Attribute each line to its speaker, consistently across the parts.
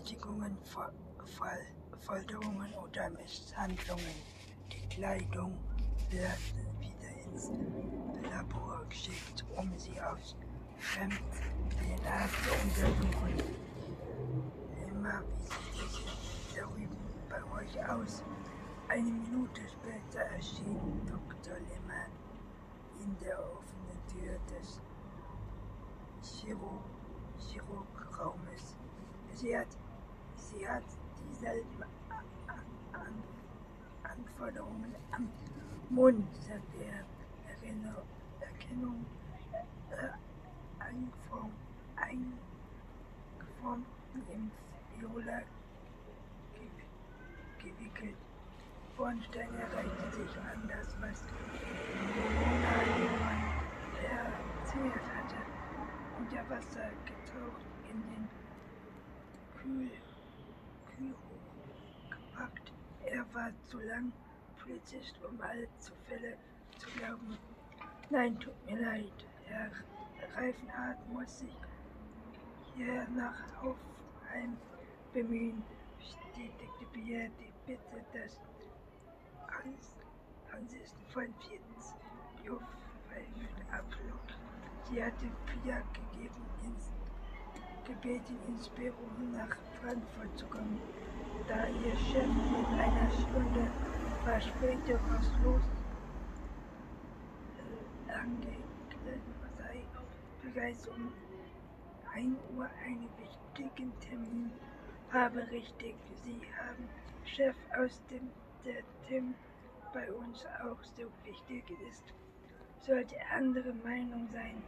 Speaker 1: Vergewaltigungen, Fol Folterungen oder Misshandlungen. Die Kleidung wird wieder ins Labor geschickt, um sie aus Fremd-DNA zu untersuchen. Immer wie sieht es darüber bei euch aus? Eine Minute später erschien Dr. Lehmann in der offenen Tür des Chirurg Chirurgraumes. Sie hat, sie hat dieselben An Anforderungen am Mund, er. Erinner Erkennung äh, eingeformt, im Viola gewickelt. Bornstein erreichte sich an das, was Corona erzählt hatte, unter Wasser getaucht in den Kühl, War zu lang Polizist, um alle Zufälle zu glauben. Nein, tut mir leid, Herr Reifenhardt muss sich hier nach Aufheim bemühen, bestätigte Pierre die Bitte des Hans, Hanses von Luftpfeifen abflog. Sie hatte Pierre gegeben, ins, gebeten, ins Büro nach Frankfurt zu kommen, da ihr Chef in einer Stunde Verspätung los äh, angekleidet sei, bereits um 1 Uhr einen wichtigen Termin habe. Richtig, Sie haben Chef aus dem der Tim bei uns auch so wichtig ist, sollte andere Meinung sein.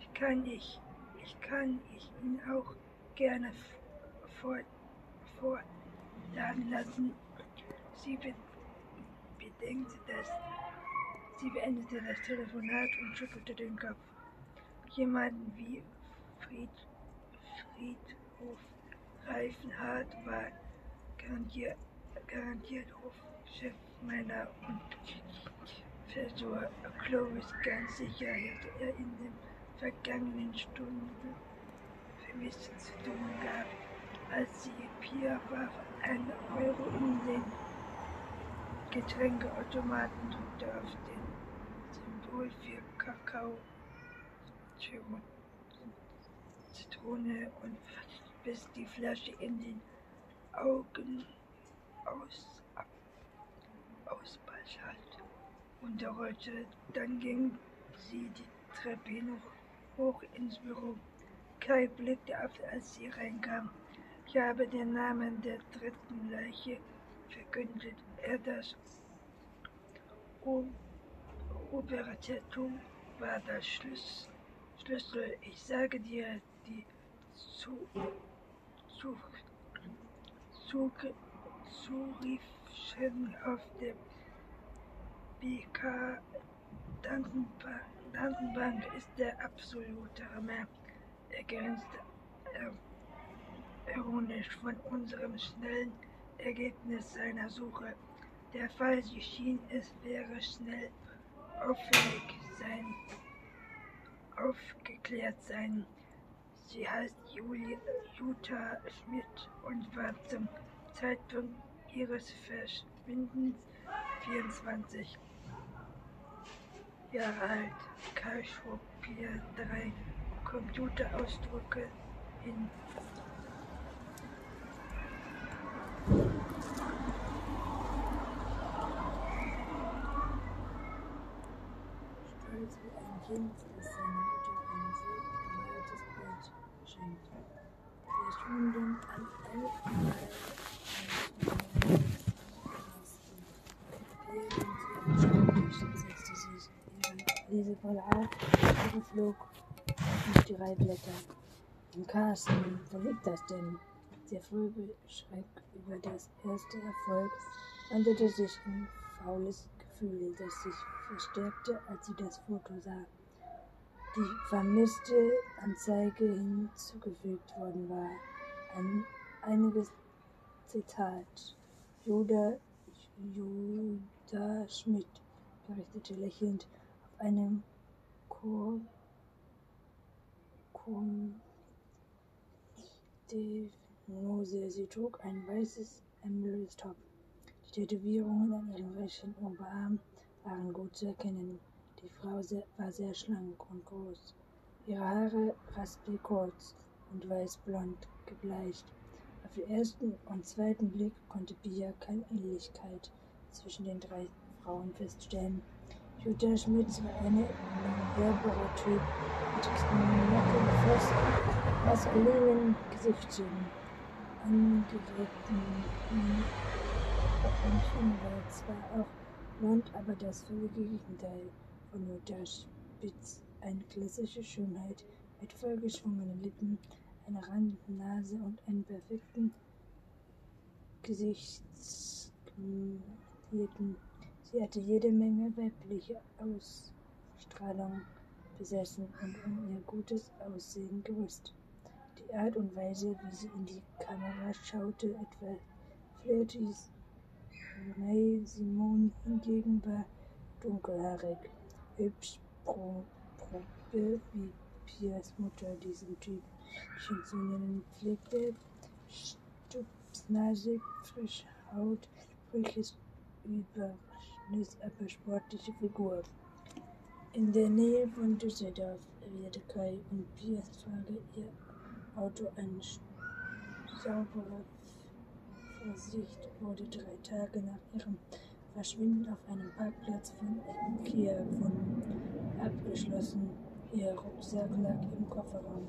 Speaker 1: Ich kann ich, ich kann ich ihn auch gerne vor, vorladen lassen. Sie be bedenkte das. Sie beendete das Telefonat und schüttelte den Kopf. Jemanden wie Fried, Friedhof Reifenhardt war garantiert, garantiert Hofchef meiner und Professor Clovis ganz sicher hätte er in den vergangenen Stunden vermisst zu tun gehabt, als sie Pia warf einen Euro in den Getränkeautomaten drückte auf den Symbol für Kakao, Zitrone und bis die Flasche in den Augen aus, ausbalschalt unterrollte. Dann ging sie die Treppe noch hoch ins Büro. Kai blickte auf, als sie reinkam. Ich habe den Namen der dritten Leiche verkündet. Er das Operativ war das Schlüssel. Ich sage dir, die zu, zu, zu, Zurifchen auf der BK-Datenbank ist der absolute Hammer. Er grenzt ironisch von unserem schnellen Ergebnis seiner Suche. Der Fall, sie schien, es wäre schnell auffällig sein, aufgeklärt sein. Sie heißt Julia, Jutta Schmidt und war zum Zeitpunkt ihres Verschwindens 24 Jahre alt. Karl hier drei Computerausdrucke hin.
Speaker 2: Stolz wie ein Kind, das seiner Mutter ein selbst gemaltes Bild schenkt. Wir stunden an ihre Lesebrille auf flog durch die Reihblätter. Und Carsten, wo liegt das denn? Der frühe Schreck über das erste Erfolg wandelte sich in faules Gefühl, das sich verstärkte, als sie das Foto sah. Die vermisste Anzeige hinzugefügt worden war. Ein einiges Zitat. Judah, Judah Schmidt berichtete lächelnd auf einem Chor, Chor,
Speaker 1: Mose. Sie trug ein weißes Emerald-Top. Die Tätowierungen an ihrem rechten Oberarm waren gut zu erkennen. Die Frau war sehr schlank und groß. Ihre Haare raspelig kurz und weißblond gebleicht. Auf den ersten und zweiten Blick konnte Pia keine Ähnlichkeit zwischen den drei Frauen feststellen. Jutta Schmitz war eine herbere Typ mit knacken, fest maskulinen Gesichtszügen, angeregten Männchen war zwar auch blond, aber das völlige Gegenteil von Jutta Spitz. Eine klassische Schönheit mit vollgeschwungenen Lippen, einer randenden Nase und einem perfekten Gesichtslippen. Sie hatte jede Menge weibliche Ausstrahlung besessen und um ihr gutes Aussehen gewusst. Die Art und Weise, wie sie in die Kamera schaute, etwa flirties. May Simon hingegen war dunkelhaarig, hübsch, probe wie Piers Mutter diesen Typ. Schien zu nennen, pflegte stupsnasig, frische Haut, sprüches Überschnitt, aber sportliche Figur. In der Nähe von Düsseldorf erwiderte Kai und Piers Frage ihr Auto eine saubere Versicht wurde drei Tage nach ihrem Verschwinden auf einem Parkplatz von Ikea gefunden. Abgeschlossen, ihr Rucksack lag im Kofferraum.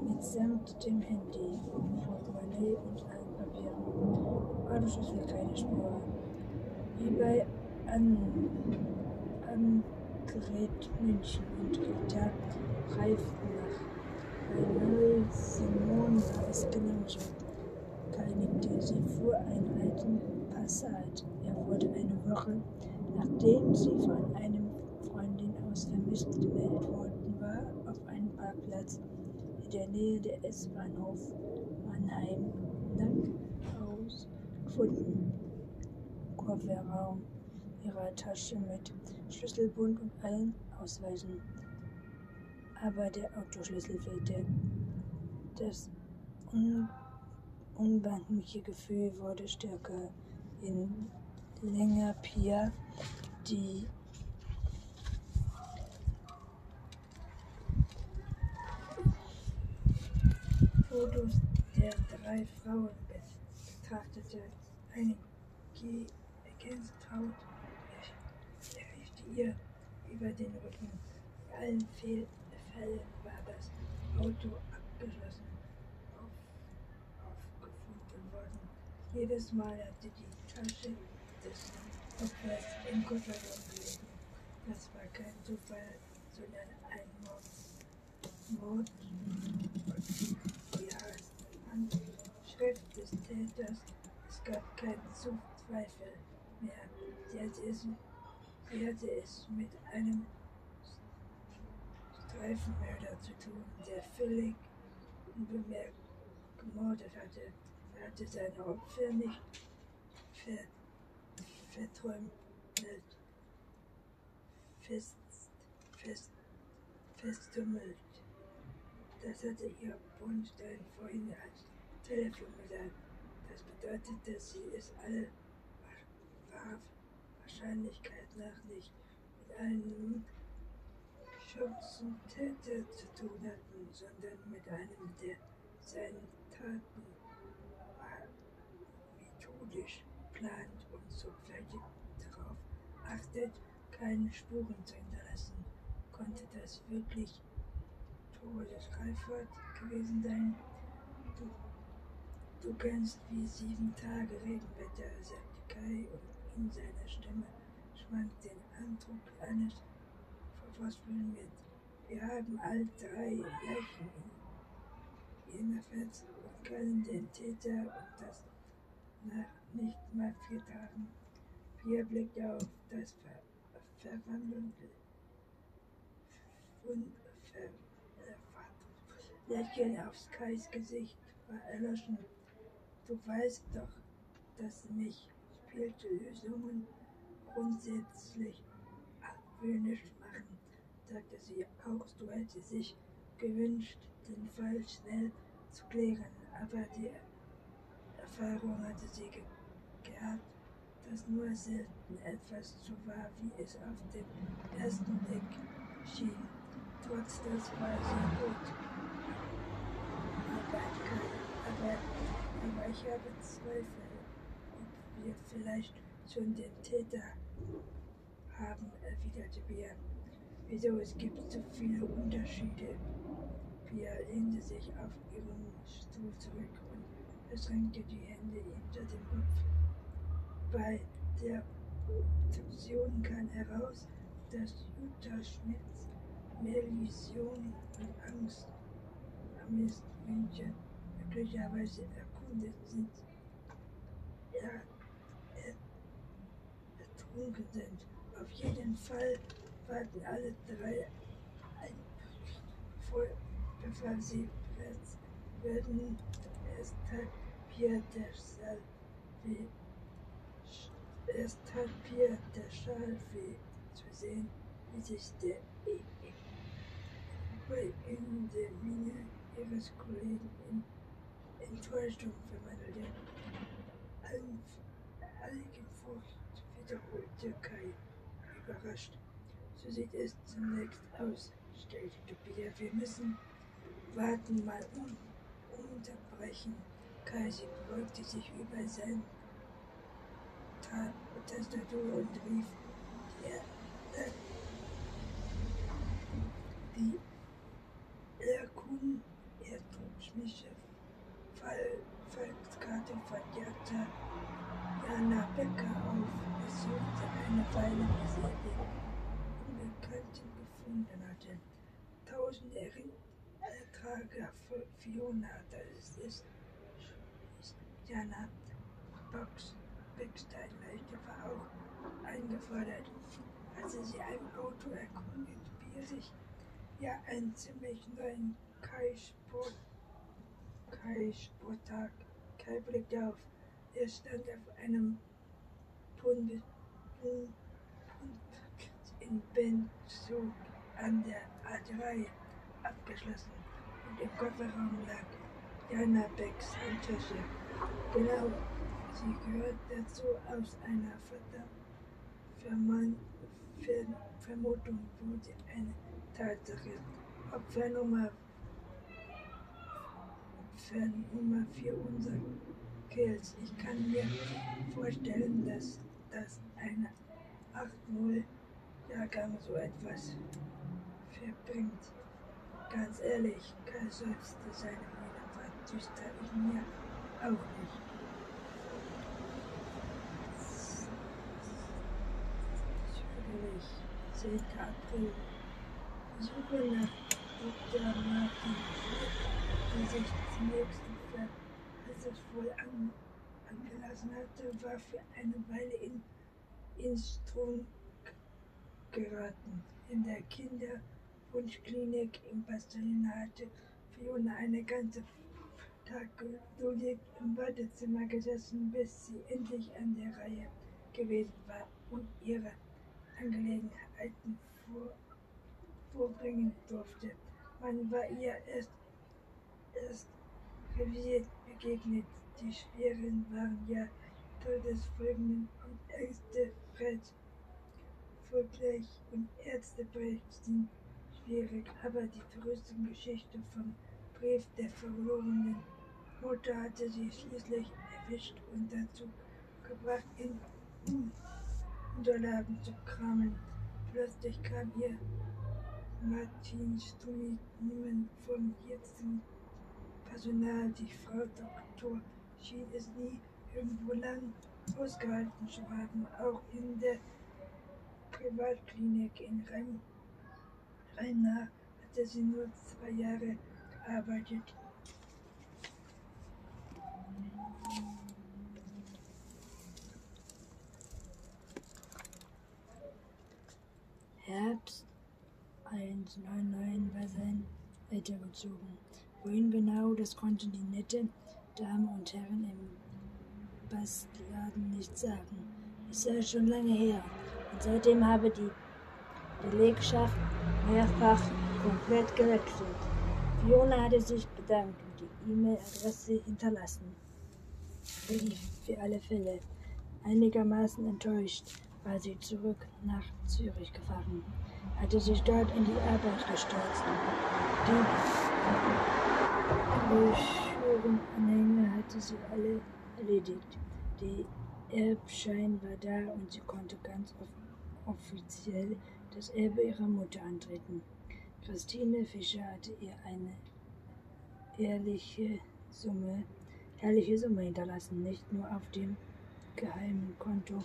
Speaker 1: Mitsamt dem Handy, Portemonnaie und allen Papieren. Autoschlüssel keine Spur. Wie bei An München und Rita reiften nach. Bei Null Simon war es genauso. Keinigte, sie fuhr einen alten Passat. Er wurde eine Woche, nachdem sie von einem Freundin aus vermisst gemeldet worden war, auf einem Parkplatz in der Nähe der S-Bahnhof Mannheim Nackhaus gefunden. Kofferraum ihrer Tasche mit Schlüsselbund und allen Ausweisen. Aber der Autoschlüssel fehlte. Das un unbandliche Gefühl wurde stärker. In länger Pia, die Fotos der drei Frauen betrachtete. Eine Gänsehaut erwischte ihr über den Rücken. In allen Fällen war das Auto abgeschlossen auf, aufgefunden worden. Jedes Mal hatte die Tasche des Opfers im Kofferraum gelegen. Das war kein Zufall, sondern ein Mord. Mord. Die Handschrift des Täters. Es gab keinen Zweifel mehr. Sie hatte es, sie hatte es mit einem Streifenmörder zu tun, der völlig unbemerkt gemordet hatte. Hatte seine Opfer nicht ver, verträumt, fest, fest, festgemeldet. Das hatte ihr Bornstein vorhin als Telefon gesagt. Das bedeutet, dass sie es alle Wahrscheinlichkeit nach nicht mit einem Schützentäter zu tun hatten, sondern mit einem, der seine Taten methodisch plant und sorgfältig darauf achtet, keine Spuren zu hinterlassen. Konnte das wirklich Todes Reifert gewesen sein? Du, du kennst wie sieben Tage Regenwetter, sagte Kai und in seiner Stimme schwankt den Eindruck eines Verfassungen mit. Wir haben all drei Leichen in jedenfalls und können den Täter und das nach nicht mal vier Tagen. Vier Blicke auf das Ver verwandelte ver Lächeln aufs Kais Gesicht war erloschen. Du weißt doch, dass mich spielte Lösungen grundsätzlich argwöhnisch machen, sagte sie. Auch du hätte sich gewünscht, den Fall schnell zu klären, aber die Erfahrung hatte sie ge gehabt, dass nur selten etwas so war, wie es auf den ersten Blick schien. Trotz das war sie gut. Aber, aber, ich habe Zweifel, ob wir vielleicht schon den Täter haben, erwiderte Bia. Wieso, es gibt so viele Unterschiede. Pia lehnte sich auf ihren Stuhl zurück und verschränkte die Hände hinter dem Kopf. Bei der Obduktion kam heraus, dass Jutta Schmitz mehr Läsionen und Angst am München möglicherweise erkundet sind. Ja, ertrunken sind. Auf jeden Fall warten alle drei ein, vor, bevor sie werden. Es tat Pierre der Schal weh. Es tat Pierre der Schal weh zu sehen, wie sich der in der Miene ihres Kollegen in Enttäuschung verwandelte. Allen, allen Furcht wiederholte Kai überrascht. So sieht es zunächst aus, stellte Tobias. Wir müssen warten, mal un unterbrechen. Kasi beugte sich über sein Ta Tastatur und rief die, äh, die Erkun Erdrutschmische Fall Volkskarte von Jata Jana Becker auf. Es suchte eine Weile, bis er den Bekannten gefunden hatte. Tausend Ertrage für Fiona, das ist, Jana Box Beckstein Leichte war auch eingefordert. Als er sie einem Auto erkundet, wie er sich ja einen ziemlich neuen Kai-Sport Kai-Sporttag. Kai blickte auf. Er stand auf einem Pund in Benzug an der A3 abgeschlossen und im Kofferraum lag Jana Becks Handtasche. Genau, sie gehört dazu aus einer Verman Ver Vermutung wurde eine Tatsache. Opfernummer Opfernummer für unser Kills. Ich kann mir vorstellen, dass das eine 8-0 Jahrgang so etwas verbringt. Ganz ehrlich, Karl seufzte seine Miene war düster, ich mir auch nicht. Zürich, 10. April. Suche nach Dr. Martin, der sich zunächst verhässungsvoll an, angelassen hatte, war für eine Weile in Instrum geraten. In der Kinderwunschklinik in Barcelona hatte Fiona eine ganze Tag im Wartezimmer gesessen, bis sie endlich an der Reihe gewesen war und ihre Angelegenheiten vor, vorbringen durfte. Man war ihr erst, erst reviert begegnet. Die Schweren waren ja Todesfolgen und Ängste Fred Vergleich und Ärztebericht sind schwierig, aber die verrückte Geschichte vom Brief der verlorenen Mutter hatte sie schließlich erwischt und dazu gebracht, in Unterlagen zu kramen. Plötzlich kam ihr Martin Stummi niemand vom jetzigen Personal. Die Frau Doktor schien es nie irgendwo lang ausgehalten zu haben, auch in der Privatklinik in Rhein, Rheina hatte sie nur zwei Jahre gearbeitet.
Speaker 2: Herbst 199 war sein weitergezogen. Wohin genau, das konnten die nette Damen und Herren im Bastladen nicht sagen. Es sei schon lange her. Und seitdem habe die Belegschaft mehrfach komplett gewechselt. Fiona hatte sich bedankt und
Speaker 1: die E-Mail-Adresse hinterlassen. Für alle Fälle. Einigermaßen enttäuscht war sie zurück nach Zürich gefahren, hatte sich dort in die Arbeit gestürzt. Die Broschürenanhänge hatte sie alle erledigt. Die Erbschein war da und sie konnte ganz offiziell das Erbe ihrer Mutter antreten. Christine Fischer hatte ihr eine ehrliche Summe, herrliche Summe hinterlassen, nicht nur auf dem geheimen Konto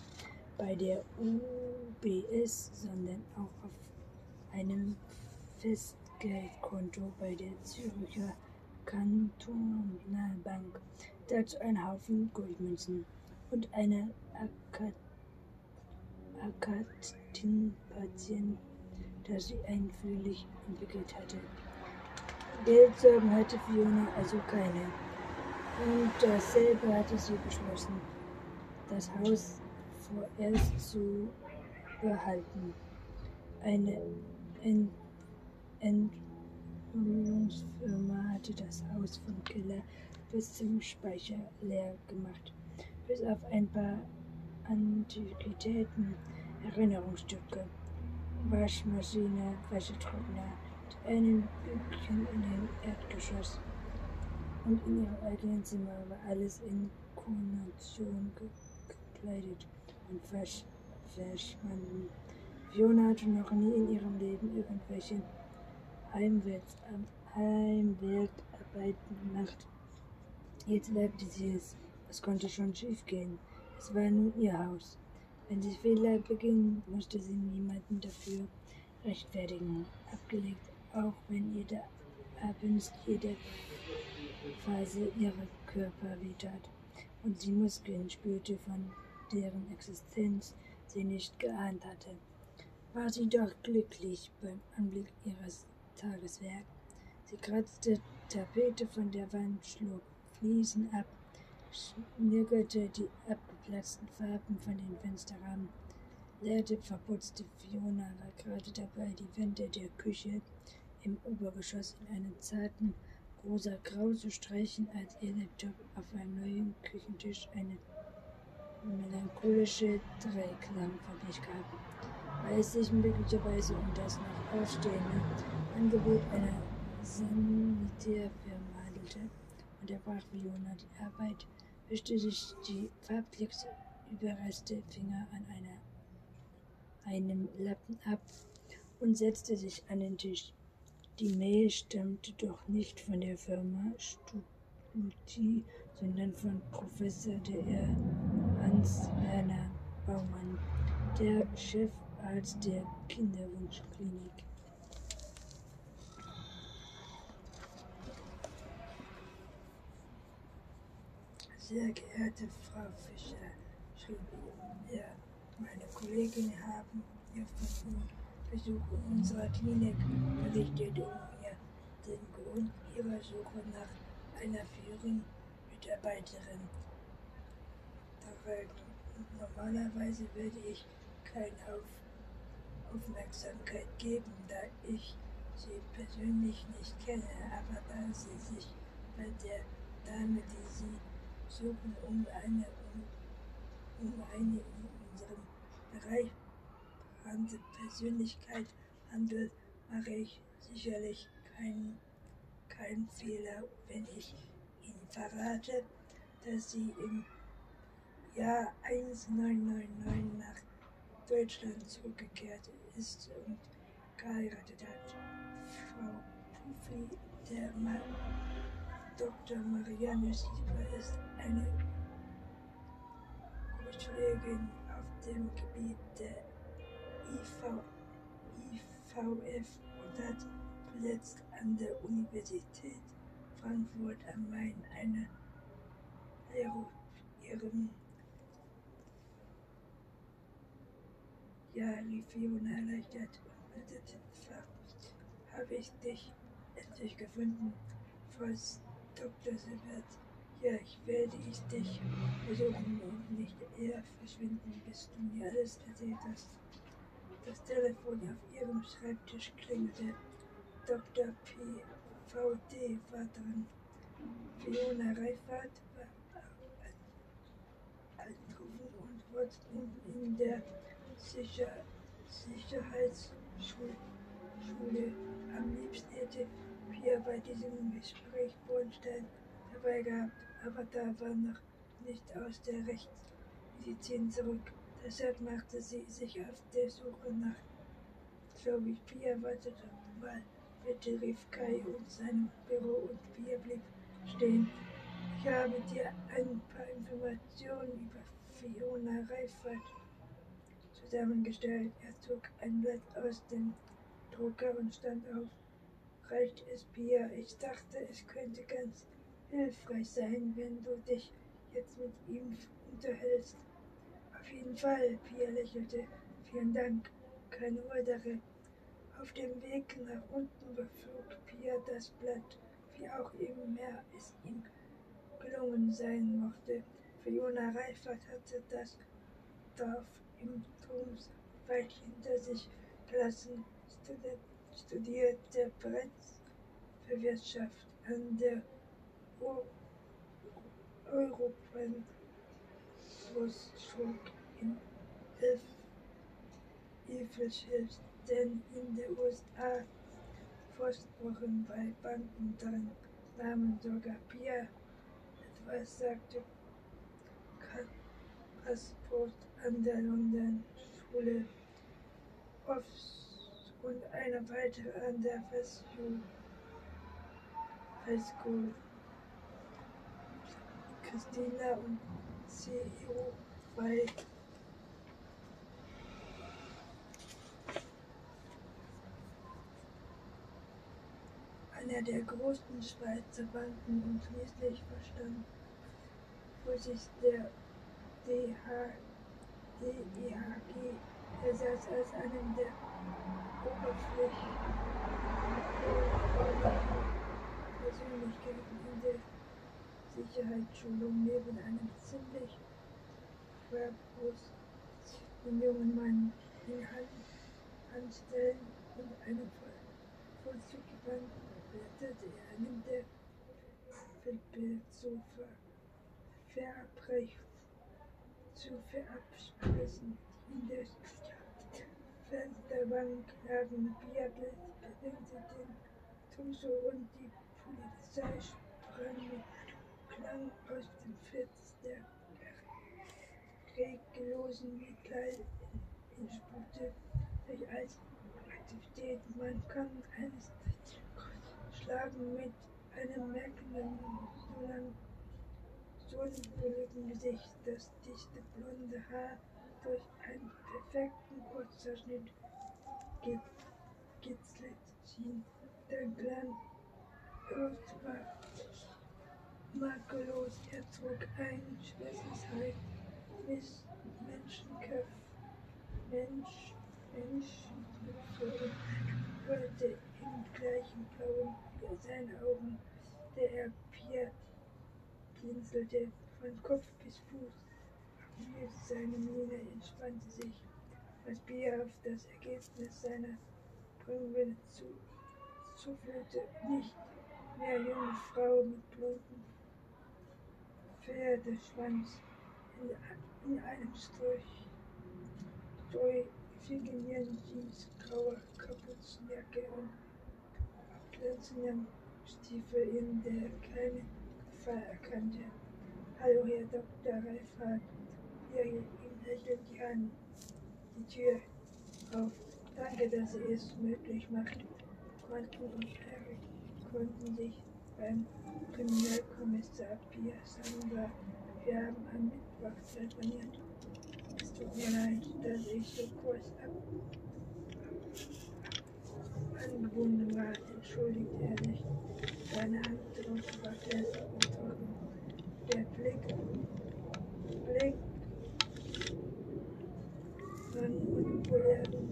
Speaker 1: bei der UBS, sondern auch auf einem Festgeldkonto bei der Zürcher Kantonalbank. Dazu ein Haufen Goldmünzen und eine Akatin-Patient, das sie einfühllich entwickelt hatte. Geldsorgen hatte Fiona also keine. Und dasselbe hatte sie beschlossen, das Haus vorerst zu behalten. Eine Ent Entwicklungsfirma hatte das Haus vom Keller bis zum Speicher leer gemacht, bis auf ein paar Antiquitäten, Erinnerungsstücke, Waschmaschine, Wäschetrockner, einem Bübchen in den Erdgeschoss. Und in ihrem eigenen Zimmer war alles in Konation gekleidet und versch verschwanden. Fiona hatte noch nie in ihrem Leben irgendwelche Heimweltarbeiten gemacht. Jetzt wagte sie es. Es konnte schon schief gehen. Es war nun ihr Haus. Wenn sie Fehler beging, musste sie niemanden dafür rechtfertigen. Abgelegt auch wenn jede abends jede Phase ihrer Körper wehtat und sie Muskeln spürte, von deren Existenz sie nicht geahnt hatte, war sie doch glücklich beim Anblick ihres Tageswerk. Sie kratzte Tapete von der Wand, schlug Fliesen ab, schnürgerte die abgeplatzten Farben von den Fensterrahmen, leerte verputzte Fiona war gerade dabei, die Wände der Küche im Obergeschoss in einem zarten rosa Grau zu streichen, als ihr Laptop auf einem neuen Küchentisch eine melancholische Dreiklang von sich gab, weil es sich möglicherweise um das noch ausstehende Angebot einer Sanitärfirma handelte, unterbrach Fiona die Arbeit, wischte sich die farblich überreste Finger an einer, einem Lappen ab und setzte sich an den Tisch. Die Mail stammte doch nicht von der Firma Stucci, sondern von Professor Dr. Hans-Werner Baumann, der Chefarzt der Kinderwunschklinik.
Speaker 3: Sehr geehrte Frau Fischer, schrieb er, meine Kollegin haben Ihr von Besuch in unserer Klinik berichtete mir den Grund ihrer Suche nach einer führenden Mitarbeiterin. Normalerweise würde ich keine Auf Aufmerksamkeit geben, da ich sie persönlich nicht kenne, aber da sie sich bei der Dame, die sie suchen, um eine, um, um eine in unserem Bereich bekannte Persönlichkeit handelt, mache ich sicherlich keinen kein Fehler, wenn ich Ihnen verrate, dass sie im Jahr 1999 nach Deutschland zurückgekehrt ist und geheiratet hat. Frau Puffi, der Ma Dr. Marianne Sieber ist eine Kollegin auf dem Gebiet der IV, IVF und hat zuletzt an der Universität Frankfurt am Main eine ihrem Ja, rief Fiona erleichtert und meldete, habe ich dich endlich gefunden, falls Dr. Silbert. Ja, ich werde ich dich besuchen und nicht eher verschwinden, bis du mir alles erzählt hast. Das Telefon auf ihrem Schreibtisch klingelte. Dr. P. V.D. war dran.
Speaker 1: Fiona Reifert war angerufen und wurde in der Sicher Sicherheitsschule. Am liebsten hätte Pia bei diesem Gespräch Bornstein dabei gehabt, aber da war noch nicht aus der Rechtsmedizin zurück. Deshalb machte sie sich auf der Suche nach Chloe. Pia wartete mal. Bitte rief Kai aus seinem Büro und Pia blieb stehen. Ich habe dir ein paar Informationen über Fiona Reifert zusammengestellt. Er zog ein Blatt aus dem Drucker und stand auf. Reicht es, Pia? Ich dachte, es könnte ganz hilfreich sein, wenn du dich jetzt mit ihm unterhältst. Auf jeden Fall, Pia lächelte. Vielen Dank. Keine Ursache. Auf dem Weg nach unten beflog Pia das Blatt, wie auch immer es ihm gelungen sein mochte. Fiona Reifert hatte das Dorf im Turms weit hinter sich gelassen, studierte bereits für Wirtschaft an der European Hochschule in Ilfrich denn in den USA Versprochen bei Banken dran nahmen sogar Pia etwas, sagte Passport an der London Schule und eine weitere an der High School. Christina und CEO bei einer der größten Schweizer Banken und schließlich verstand Vorsitzender DH, DEHG. Er saß als einem der Oberflächen Persönlichkeiten in der Sicherheitsschulung neben einem ziemlich verbrusteten jungen Mann in Hand anstellen und einem Vollzugband blätterte er einem der Feldbild zu verabrechen zu verabsprechen. In der Fensterbank lagen Biergläser, bedingte den Tusche und die Polizei sprang mit Klang aus dem Fenster reglosen Mitleid entspute sich als Aktivität. Man kann eines schlagen mit einem merkenden, so lang sonnenbrüllenden Gesicht, das dichte blonde Haar durch einen perfekten Kurzerschnitt gekitzelt schien. Der Glanz war makellos. Er trug ein schwarzes Haar bis Menschenköpf, Mensch, Menschenköpfe wollte im gleichen blauen wie seine Augen, der er Pierre blinzelte von Kopf bis Fuß. Seine Miene entspannte sich, als Pierre auf das Ergebnis seiner Prüfung zu, zuführte. Nicht mehr junge Frau mit blonden Pferdeschwanz in, in einem Strich, figurierten Jeans, grauer Kapuzenjacke und glänzenden Stiefel, in der keine Gefahr erkannte. Hallo, Herr Dr. Reifert. Wir ihm lächelnd die an. Die Tür auf. Danke, dass Sie es möglich macht. Quanten und Harry konnten sich beim Kriminalkommissar Pia Samba. Wir haben am Mittwoch telefoniert. Es tut mir leid, dass ich so kurz ab angebunden war, entschuldigte er sich. Seine Handdruck war fest und trocken. Der Blick, Blick unpopulären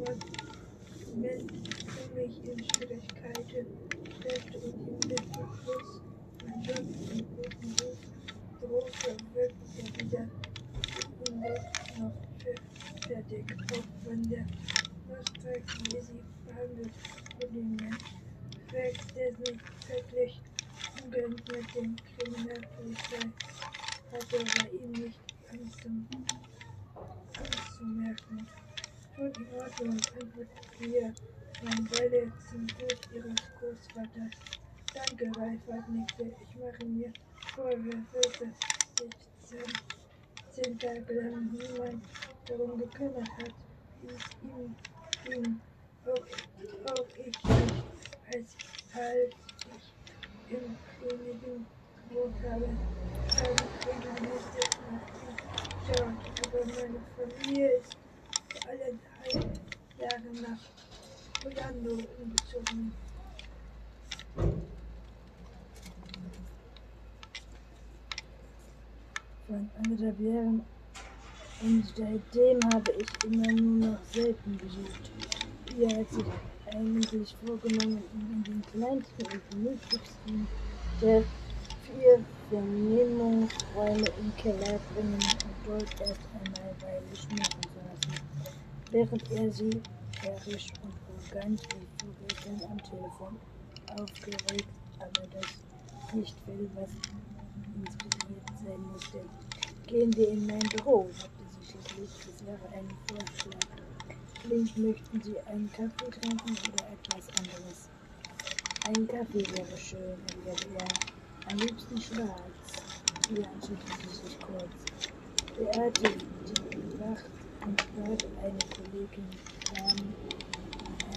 Speaker 1: Moment ziemlich in Schwierigkeiten steckte und ihm den Verschluss von Job und guten Ruf drohte, wirkte wieder und noch fertig, auch von der wie sie behandelt wirklich
Speaker 4: Umgang mit der Kriminalpolizei hatte bei ihm nicht anzumerken. Schon in Ordnung, antwortet Pia, meine Weile zum Tod ihres Großvaters. Danke, Ralf, nickte. Ich mache mir Vorwürfe, dass sich zehn Tage lang niemand darum gekümmert hat, wie es ihm ging. Auch, auch ich nicht, als, als ich im Königin gewohnt habe, habe ich regelmäßig nach ihm geschaut. Aber meine Familie ist vor allem drei Jahre nach Orlando umgezogen.
Speaker 1: Von anderthalb Jahren und seitdem habe ich immer nur noch selten besucht. Ihr hat sich eigentlich vorgenommen, in den kleinsten und gemütlichsten der vier Vernehmungsräume im Keller bringen und dort erst einmal Weile schmucken zu lassen, während er sie herrisch arrogant wie vorgestern am Telefon aufgeregt, aber das nicht will, was inspiriert sein musste. Gehen wir in mein Büro, sagte sie schließlich. Das wäre ein Vorschlag. Klingt, möchten Sie einen Kaffee trinken oder etwas anderes? Ein Kaffee wäre schön, erwiderte er. Am liebsten schwarz. Hier entschuldigte sie sich kurz. Beate, die wacht und bat eine Kollegin kam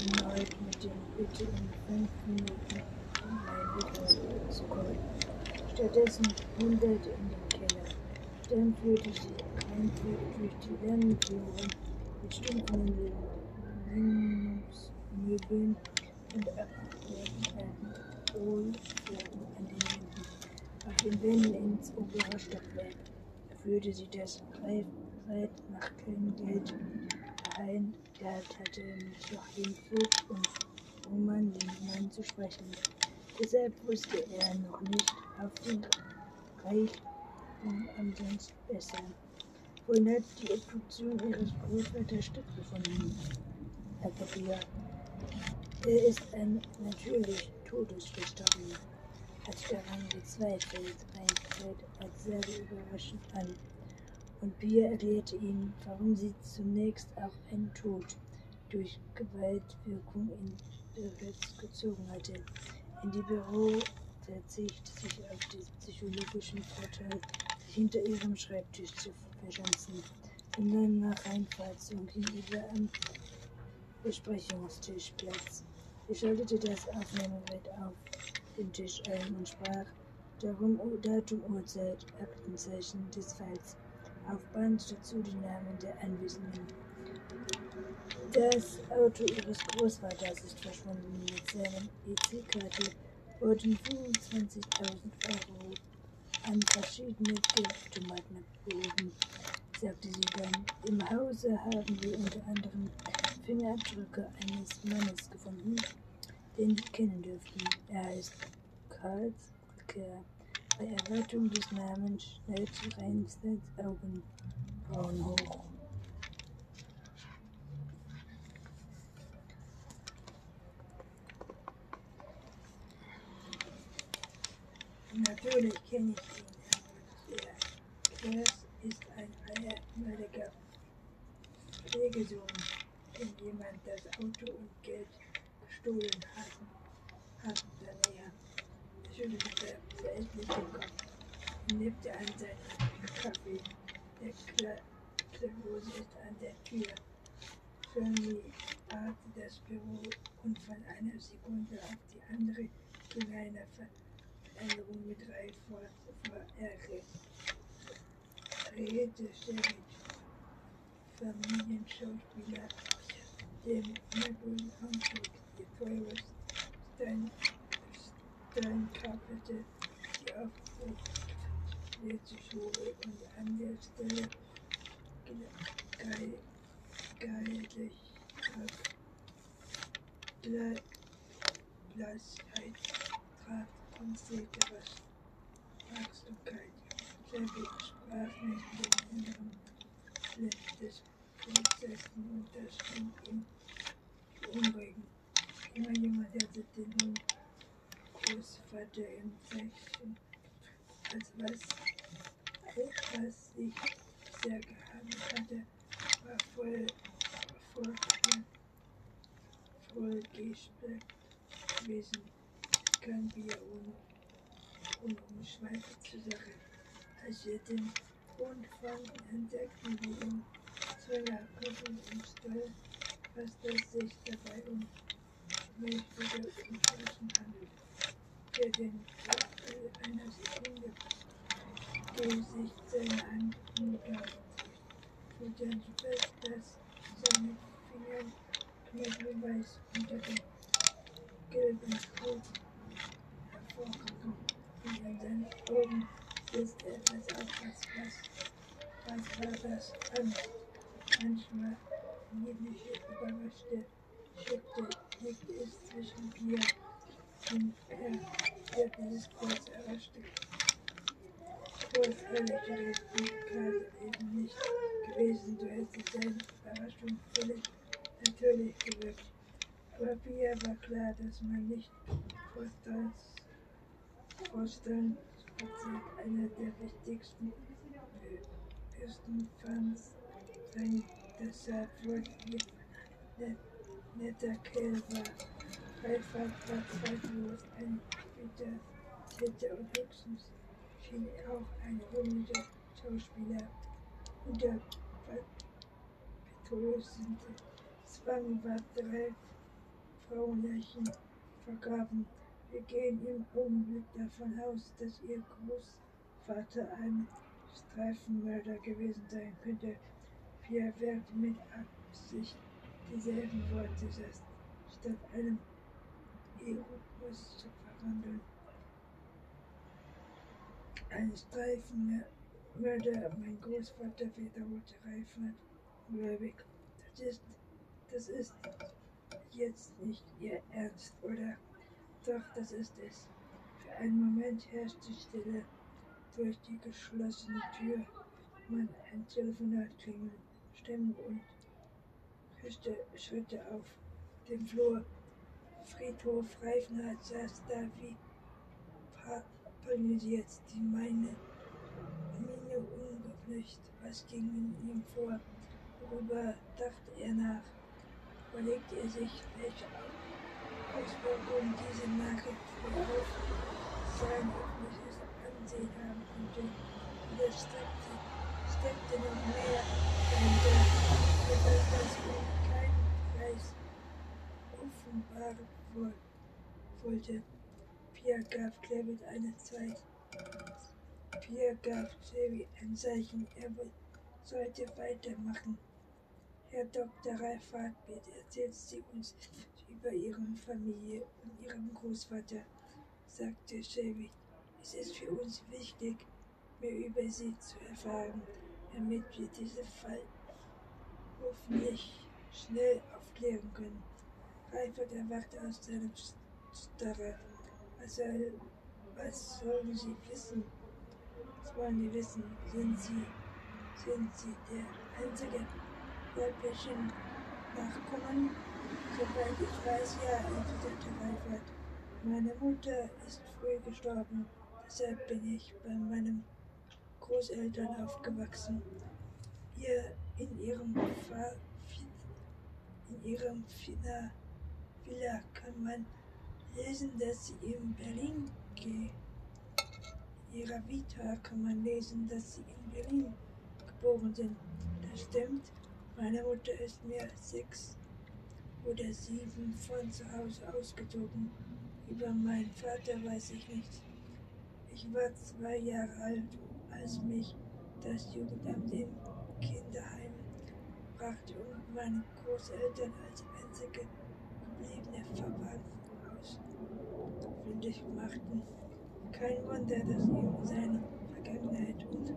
Speaker 1: erneut mit dem Bitte in fünf Minuten in zu kommen. Stattdessen hunderte in den Keller. Dann führte sie einfach durch die langen mit stumpfen Lindungsmöbeln und abgeklärten Hohlplatten an den Wänden. Auf den Wänden ins obere Stockwerk führte sie das Reit nach keinem Geld ein. Gerd hatte mit Joachim Vogt und Roman Lindmann zu sprechen. Deshalb wusste er noch nicht auf den Reichtum ansonsten besser. Wohin hat die Obduktion ihres Großvaters stattgefunden, Herr Papier? Er ist ein natürlich Todesgestorben, hat daran gezweifelt, Reinfeld als sehr überraschend an. Und Pia erklärte ihm, warum sie zunächst auch einen Tod durch Gewaltwirkung in Beweis gezogen hatte. In die Büro verzicht sich auf den psychologischen Vorteil, sich hinter ihrem Schreibtisch zu verschanzen und dann nach Reinfahrzung gegenüber am Besprechungstisch Platz. Sie schaltete das Aufnahmegerät auf den Tisch ein und sprach darum Datum, Uhrzeit, Aktenzeichen des Falls. Auf Band dazu die Namen der Anwesenden. Das Auto ihres Großvaters ist verschwunden. Mit seinem EC-Karte wurden 25.000 Euro an verschiedene Geldautomaten abgehoben, sagte sie dann. Im Hause haben wir unter anderem Fingerabdrücke eines Mannes gefunden, den Sie kennen dürften. Er heißt Karl Rückkehr. Bei Erwartung des Namens schnellte Reinstedts Augenbrauen hoch.
Speaker 4: Natürlich kenne ich ihn, antwortete er. Das ist ein ehemaliger Pflegesohn, dem jemand das Auto und Geld gestohlen hatten näher. Er schüttelte verächtlich den Kopf und nippte an seinen Kaffee. Der Klebose ist an der Tür. Firmy hatte das Büro und von einer Sekunde auf die andere ging eine Veränderung mit Ralf vor, Ärger. Rede Sterich, Familienschauspieler, dem Möbel Hamburg, die teure Stein, Steinkappete, die Aufbruchschule und an der Stelle geil, geilig Blassheit traf und sehte Wachsamkeit. Selbe sprach mit dem inneren Licht des Prinzessin und das schien ihm beunruhigend. Immer jemand hatte den nun
Speaker 1: Großvater im Zeichen, als was etwas sich sehr gehandelt hatte, war voll voll, voll gesprägt gewesen. Kein Bier ohne, ohne Umschweife zur Sache. Als wir den Hund fanden, entdeckten wir ihn Zwiller, Kuchen und Stall, was das sich dabei um mächtige Umschweifen handelt. Für den Vorteil einer Sekunde, die sich seine Anmutter fühlten fest, dass seine Finger knöchelweiß unter dem gelben Hut hervorgucken und in seinen Augen ist etwas aufwärts. Was, was war das? Angst. Manchmal niedliche, überraschte Schritte liegt es zwischen Pia er, der dieses kurz erraschte. Vorfällige Rechtlichkeit eben nicht gewesen, so hätte seine Überraschung völlig natürlich gewirkt. Aber Pia war klar, dass man nicht vorstellen Spaziergang einer der wichtigsten Küstenfans sein. Deshalb ihr ein netter Kerl war. Reinfahrt war zweifellos ein guter Täter und höchstens schien auch ein rühmender Schauspieler. Unter Petrus sind Zwang war drei Frauenleichen vergraben. Wir gehen im Augenblick davon aus, dass ihr Großvater ein Streifenmörder gewesen sein könnte. Pierre wählte mit Absicht dieselben Worte, statt einem Zu verwandeln. Ein Streifenmörder, mein Großvater wiederholte Reifert gläubig. Das ist, das ist jetzt nicht Ihr Ernst, oder? Doch, das ist es. Für einen Moment herrschte Stille. Durch die geschlossene Tür man ein Telefonat klingeln, Stimmen und höchste Schritte auf dem Flur. Friedhof Reifenhardt saß da wie paralysiert, die meine Miene ungeflecht. Was ging in ihm vor? Worüber dachte er nach? Überlegte er sich, welche Auswirkungen diese Nachricht auf sein öffentliches Ansehen haben könnte. Und er steckte, steckte noch mehr ihm keinen Preis offenbaren wollte. Pierre gab Clement eine Zeit. Pierre gab Chevy ein Zeichen, er sollte weitermachen. Herr Dr. Reifert, bitte erzählt Sie uns über Ihre Familie und Ihren Großvater, sagte Shelby. Es ist für uns wichtig, mehr über Sie zu erfahren, damit wir diesen Fall hoffentlich schnell aufklären können. Reifert erwachte aus seinem Starre. Was, was sollen Sie wissen? Was wollen Sie wissen? Sind Sie, sind Sie der Einzige? weiblichen Nachkommen. Soweit ich weiß, ja, erwiderte Reifert. Meine Mutter ist früh gestorben, deshalb bin ich bei meinen Großeltern aufgewachsen. Hier in ihrem Fa in ihrem Villa, Villa kann man lesen, dass sie in Berlin. In ihrer Vita kann man lesen, dass sie in Berlin geboren sind. Das stimmt. Meine Mutter ist mir sechs oder sieben von zu Hause ausgezogen. Über meinen Vater weiß ich nichts. Ich war zwei Jahre alt, als mich das Jugendamt im Kinderheim brachte und meine Großeltern als einzige Verwandten ausfindig machten. Kein Wunder, dass ihm seine Vergangenheit und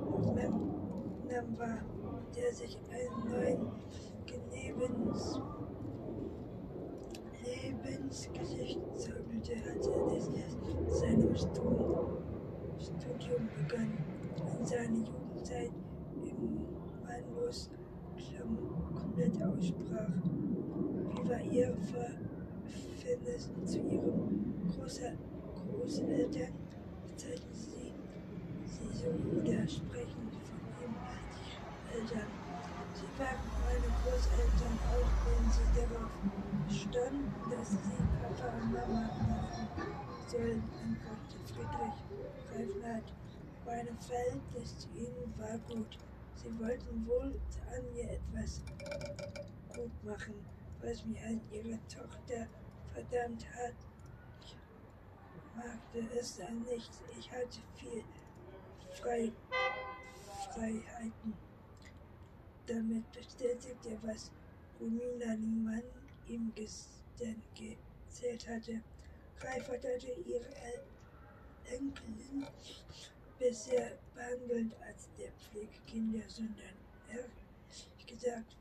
Speaker 1: Aufnahmen war der sich einen neuen Lebens Lebensgesicht zaubelte, als er das seinem Studium begann. In seiner Jugendzeit im Manus komplett aussprach. War Ihr Verhältnissen zu ihren Große Großeltern bezeichnen sie sie so oder sprechen von als Eltern. Sie waren meine Großeltern auch, wenn sie darauf bestanden, dass sie Papa und Mama nennen sollen, antwortete Friedrich Reifenhardt. Meine Verhältnis zu ihnen war gut. Sie wollten wohl an mir etwas gut machen, was mich an ihre Tochter verdammt hat. Ich machte es dann nicht. Ich hatte viel Frei Freiheiten. Damit bestätigt er, was Romina Niemann ihm gestern erzählt hatte. Reifert hatte ihre Enkelin bisher behandelt als der Pflegekinder, sondern ehrlich gesagt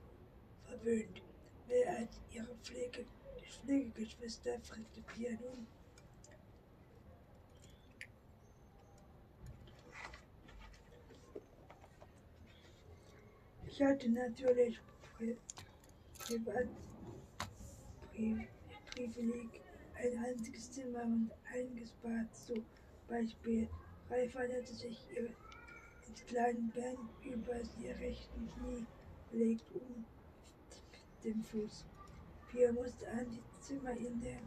Speaker 1: verwöhnt. Wer als ihre Pflege, Pflegegeschwister fragte Pia nun. Ich hatte natürlich Privat, Privileg, ein einziges Zimmer und einiges Bad, zum Beispiel Ralf hatte sich ihr ins kleine Bein über ihr rechten Knie gelegt, um den Fuß. Pia musste an die Zimmer in der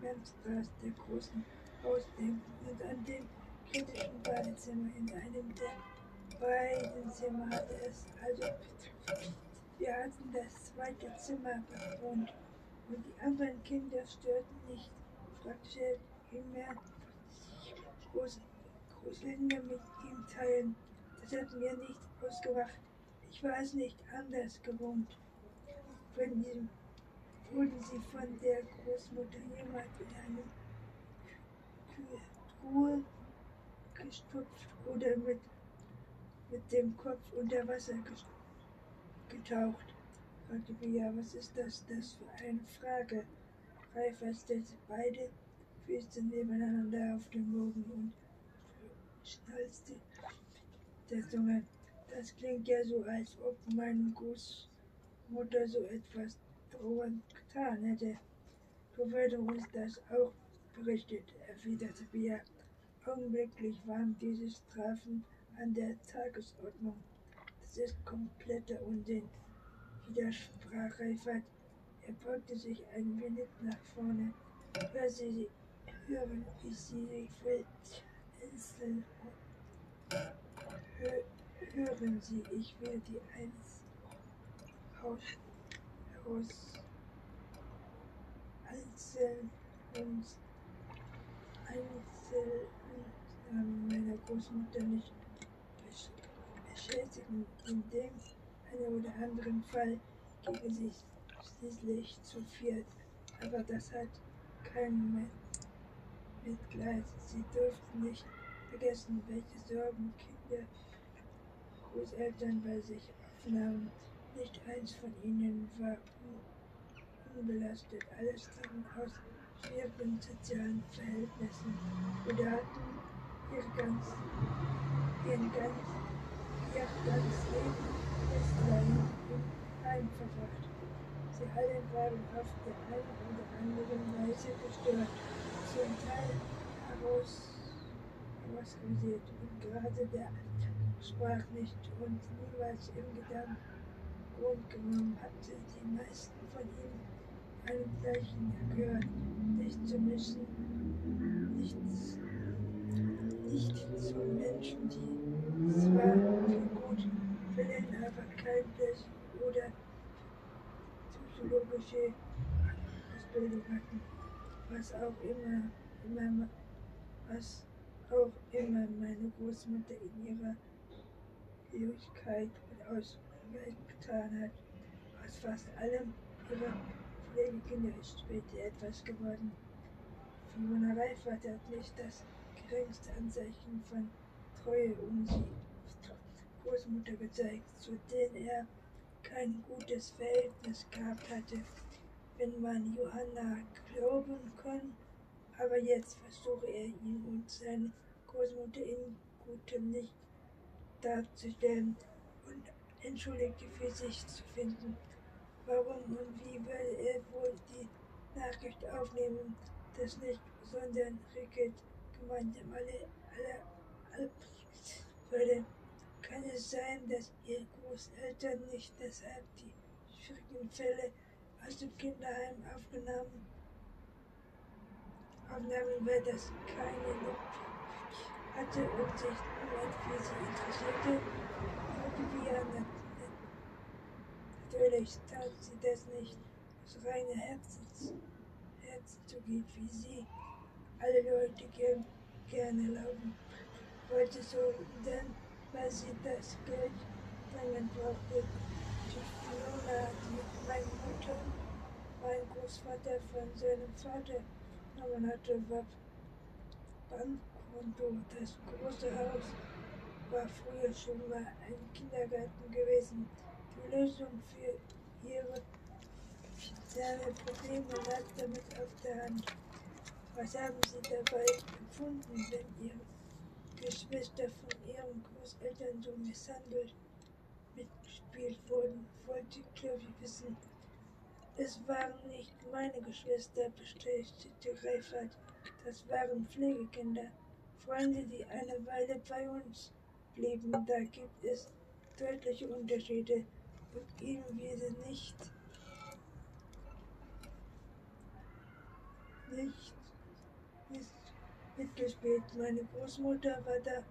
Speaker 1: Memstraße der großen Haus denken und an dem kritischen Badezimmer in einem der beiden Zimmer hatte es also wir hatten das zweite Zimmer bewohnt und die anderen Kinder störten nicht, fragte immer groß Großeltern mit ihm teilen. Das hat mir nicht ausgemacht. Ich war es nicht anders gewohnt. Von ihm wurden sie von der Großmutter jemand in eine Truhe gestopft oder mit, mit dem Kopf unter Wasser getaucht. fragte Bia, was ist das, das für eine Frage? Reifer stellte beide Füße nebeneinander auf den Bogen und schnalzte der Zunge. Das klingt ja so, als ob meine Großmutter so etwas drohend getan hätte. Du würde uns das auch berichtet, erwiderte Bia. Augenblicklich waren diese Strafen an der Tagesordnung. Das ist kompletter Unsinn, widersprach Reifert. Er beugte sich ein wenig nach vorne. Hör sie hören, wie sie. Insel. Hören Sie, ich will die eins aus, aus einzeln und einzeln äh, meiner Großmutter nicht beschädigen. In dem einen oder anderen Fall gegen sich schließlich zu viert. Aber das hat keinen Mitleid. Sie dürften nicht vergessen, welche Sorgen Kinder Großeltern bei sich aufnahmen. Nicht eins von ihnen war unbelastet. Alles stammen aus schwierigen sozialen Verhältnissen oder hatten ihr ganz, ihren ganz, ihr ganzes Leben bislang im Heim verbracht. Sie alle waren auf der einen oder anderen Weise gestört, zum Teil heraus herausrisiert und gerade der sprach nicht und niemals im Gedanken Grund genommen hatte, die meisten von ihm einem Zeichen gehört, nicht zu müssen, nichts, nicht zu Menschen, die zwar viel gut finden, aber kein Blech oder psychologische Ausbildung hatten, was auch immer, immer was auch immer meine Großmutter in ihrer Fähigkeit und getan hat. Aus fast allem ihrer Pflegekinder ist später etwas geworden. Fiona Reifert hat nicht das geringste Anzeichen von Treue um sie Großmutter gezeigt, zu denen er kein gutes Verhältnis gehabt hatte, wenn man Johanna glauben kann aber jetzt versuche er ihn und seine Großmutter in gutem Licht darzustellen Entschuldigte für sich zu finden. Warum und wie will er wohl die
Speaker 5: Nachricht aufnehmen, das nicht, sondern Ricket gemeinsam alle, alle, alle würde. Kann es sein, dass Ihre Großeltern nicht deshalb die schwierigen Fälle aus dem Kinderheim aufgenommen aufnahmen, weil das keine Not hatte und sich niemand für sie interessierte? Irgendwie Natürlich tat sie das nicht aus reiner Herzens, Herzenszugehen wie sie. Alle Leute gern, gerne laufen. Wollte so, denn weil sie das Geld dringend brauchte. Die Fiona hat mit meiner Mutter, mein Großvater von seinem Vater, genommen hatte, war Bankkonto. Das große Haus war früher schon mal ein Kindergarten gewesen. Lösung für ihre finanziellen Probleme lag damit auf der Hand. Was haben Sie dabei empfunden, wenn Ihre Geschwister von Ihren Großeltern so misshandelt mitgespielt wurden? wollte Chloe wissen. Es waren nicht meine Geschwister, bestätigte Reifert. Das waren Pflegekinder, Freunde, die eine Weile bei uns blieben. Da gibt es deutliche Unterschiede wurde nicht, nicht, nicht mitgespielt. Meine Großmutter war da,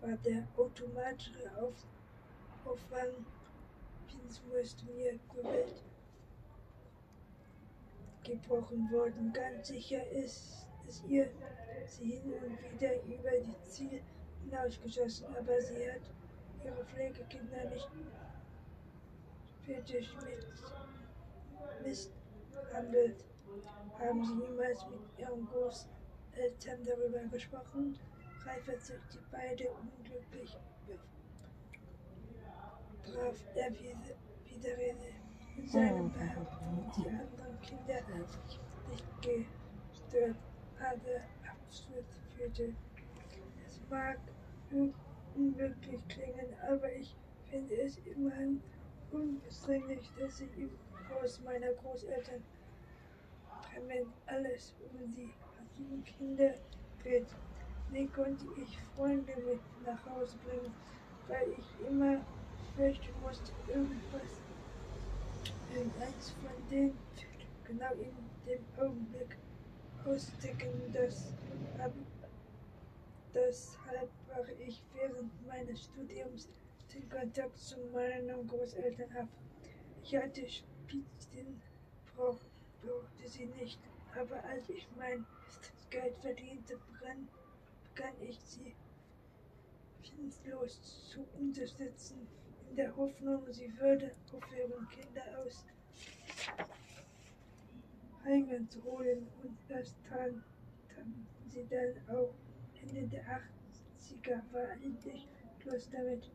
Speaker 5: war der automatische Auf, Auffang, musste mir gewählt gebrochen worden. Ganz sicher ist es ihr sie hin und wieder über die Ziel hinausgeschossen, aber sie hat ihre Pflegekinder nicht später mit misshandelt. Haben Sie niemals mit Ihren Großeltern darüber gesprochen? Reifer zückte beide unglücklich brav er Widerrede in seinem Behauptung, die anderen Kinder nicht gestört hatte, absurd führte. Es mag unwirklich klingen, aber ich finde es immerhin unbestrittenlich, dass ich im Haus meiner Großeltern. Permanent alles um die Kinder dreht. Nie konnte ich Freunde mit nach Hause bringen, weil ich immer fürchten musste, irgendwas irgendeins von denen genau in dem Augenblick ausdecken, deshalb war ich während meines Studiums den Kontakt zu meinen Großeltern ab. Ich hatte Spitzen, brauchte sie nicht, aber als ich mein Geld verdiente, begann, ich sie zinslos zu unterstützen in der Hoffnung, sie würde aufhören, Kinder aus Heimen zu holen und das taten sie dann auch. Ende der 80er war endlich Schluss damit.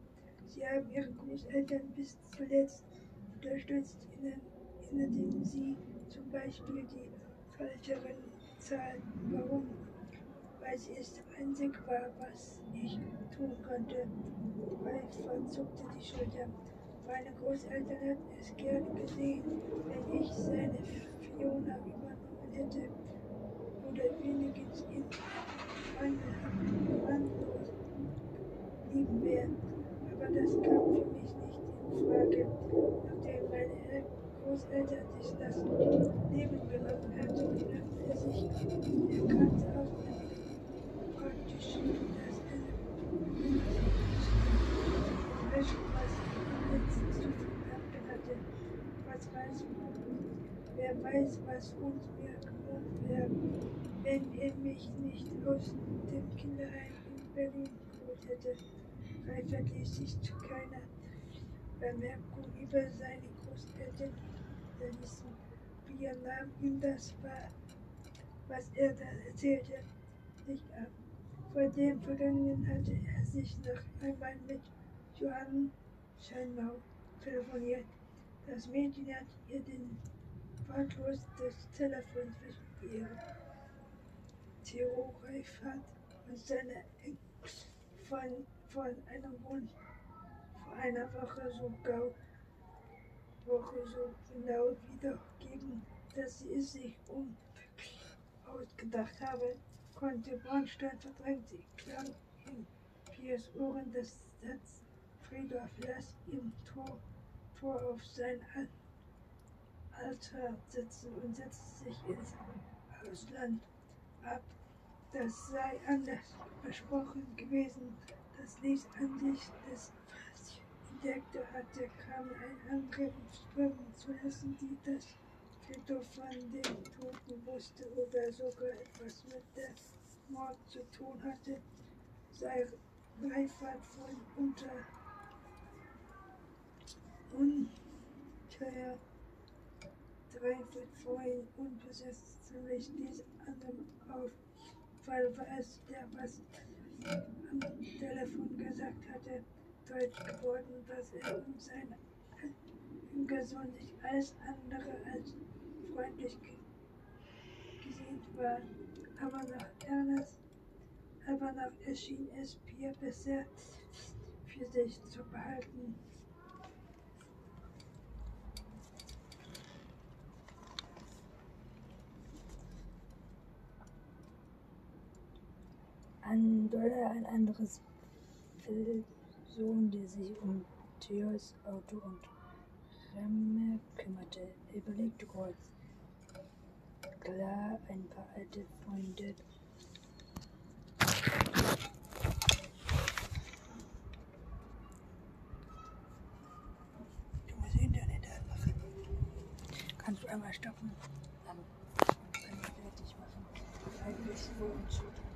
Speaker 5: Sie haben ihre Großeltern bis zuletzt unterstützt, indem sie zum Beispiel die falscheren Zahlen. Warum? Weil sie es einzig war, was ich tun konnte. Ralf zuckte die Schulter. Meine Großeltern hätten es gerne gesehen, wenn ich seine Fiona übernommen hätte oder wenigstens in mangelhaft lieben wäre. Aber das kam für mich nicht in Frage, nachdem meine Großeltern sich das Leben genommen hatten, dachte er sich, er kannte aus praktisch das Wäsche, was letztens zu tun hatte. Was weiß, wer weiß, was uns mir gemacht wäre, wenn er mich nicht aus dem Kinderheim in Berlin geholt hätte. Reifer ließ sich zu keiner Bemerkung über seine Großeltern verlassen. Wir nahm ihm das was er da erzählte, nicht ab. Vor dem Vergangenen hatte er sich noch einmal mit Johann Scheinbau telefoniert. Das Mädchen hat ihr den Wortlos des Telefons zwischen ihr Theoreif hat und seine von, von einem Wunsch vor einer Woche so, gau, Woche so genau wiedergeben. dass sie es sich unwirklich ausgedacht habe, konnte Bornstein verdrängt sie klang in Piers Ohren des Satz Friedhof las im Tor, Tor auf sein Altar sitzen und setzte sich ins Ausland ab. Das sei anders versprochen gewesen. Das ließ an sich des entdeckte hatte, kam ein Angriff strömen zu lassen, die das Friedhof von den Toten wusste oder sogar etwas mit der Mord zu tun hatte, sei Reifert von unter Unteuer dreifach vorhin unbesetzt ziemlich dies anderem auf Fall war es der, was am Telefon gesagt hatte, deutsch geworden, dass er und sein Jüngersohn sich alles andere als freundlich gesehen war. Aber nach Ernest, aber nach erschien es Pierre besser für sich zu behalten.
Speaker 1: An Dollar ein anderes Sohn, der sich um Theos Auto und Remme kümmerte. Er überlegte kurz. Klar, ein paar alte Freunde.
Speaker 5: Du musst Internet anmachen.
Speaker 1: Kannst du einmal stoppen? Dann kann ich fertig machen. Eigentlich so und so.